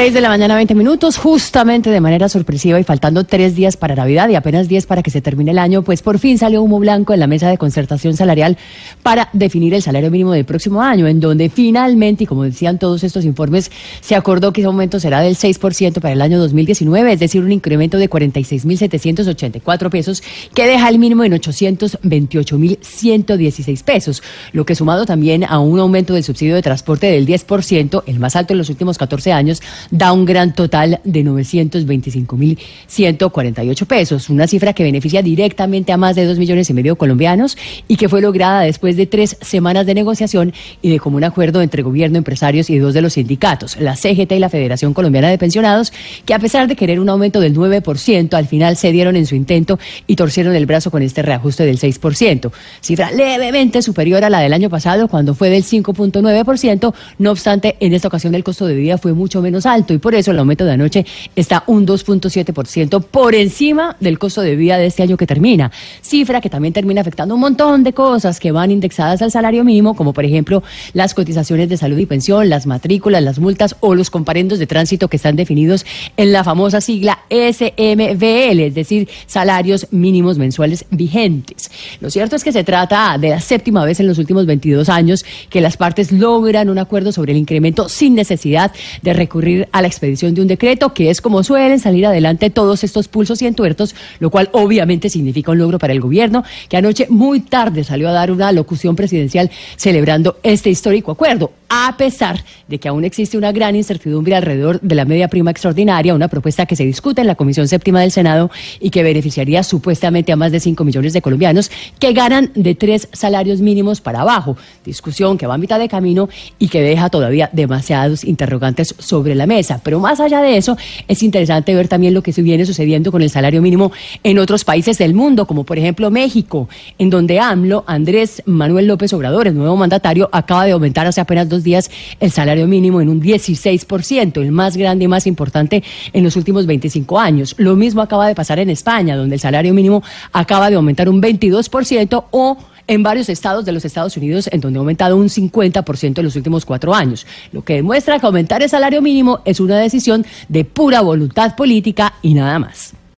6 de la mañana, 20 minutos, justamente de manera sorpresiva y faltando tres días para Navidad y apenas 10 para que se termine el año, pues por fin salió humo blanco en la mesa de concertación salarial para definir el salario mínimo del próximo año, en donde finalmente, y como decían todos estos informes, se acordó que ese aumento será del 6% para el año 2019, es decir, un incremento de 46.784 pesos, que deja el mínimo en 828.116 pesos, lo que sumado también a un aumento del subsidio de transporte del 10%, el más alto en los últimos 14 años, da un gran total de 925.148 pesos, una cifra que beneficia directamente a más de dos millones y medio colombianos y que fue lograda después de tres semanas de negociación y de común acuerdo entre gobierno, empresarios y dos de los sindicatos, la CGT y la Federación Colombiana de Pensionados, que a pesar de querer un aumento del 9%, al final cedieron en su intento y torcieron el brazo con este reajuste del 6%, cifra levemente superior a la del año pasado cuando fue del 5.9%, no obstante, en esta ocasión el costo de vida fue mucho menos alto y por eso el aumento de anoche está un 2.7% por encima del costo de vida de este año que termina. Cifra que también termina afectando un montón de cosas que van indexadas al salario mínimo, como por ejemplo las cotizaciones de salud y pensión, las matrículas, las multas o los comparendos de tránsito que están definidos en la famosa sigla SMVL, es decir, salarios mínimos mensuales vigentes. Lo cierto es que se trata de la séptima vez en los últimos 22 años que las partes logran un acuerdo sobre el incremento sin necesidad de recurrir a la expedición de un decreto, que es como suelen salir adelante todos estos pulsos y entuertos, lo cual obviamente significa un logro para el gobierno, que anoche muy tarde salió a dar una locución presidencial celebrando este histórico acuerdo, a pesar de que aún existe una gran incertidumbre alrededor de la media prima extraordinaria, una propuesta que se discute en la Comisión Séptima del Senado y que beneficiaría supuestamente a más de 5 millones de colombianos que ganan de tres salarios mínimos para abajo. Discusión que va a mitad de camino y que deja todavía demasiados interrogantes sobre la Pero más allá de eso, es interesante ver también lo que se viene sucediendo con el salario mínimo en otros países del mundo, como por ejemplo México, en donde AMLO, Andrés Manuel López Obrador, el nuevo mandatario, acaba de aumentar hace apenas dos días el salario mínimo en un 16%, el más grande y más importante en los últimos 25 años. Lo mismo acaba de pasar en España, donde el salario mínimo acaba de aumentar un 22% o en varios estados de los Estados Unidos, en donde ha aumentado un 50% en los últimos cuatro años, lo que demuestra que aumentar el salario mínimo es una decisión de pura voluntad política y nada más.